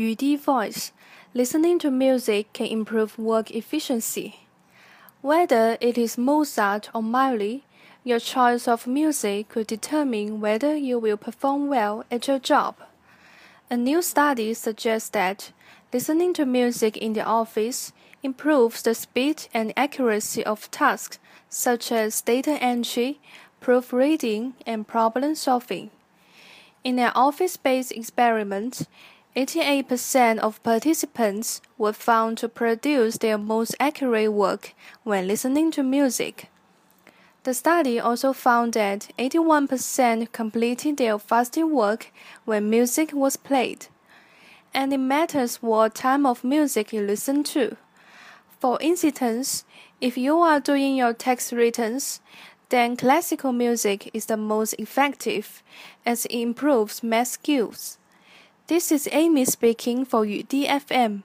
Yudi Voice. Listening to music can improve work efficiency. Whether it is Mozart or Miley, your choice of music could determine whether you will perform well at your job. A new study suggests that listening to music in the office improves the speed and accuracy of tasks such as data entry, proofreading, and problem solving. In an office based experiment, 88% of participants were found to produce their most accurate work when listening to music. The study also found that 81% completed their fasting work when music was played. And it matters what type of music you listen to. For instance, if you are doing your tax returns, then classical music is the most effective as it improves math skills. This is Amy speaking for YudiFM.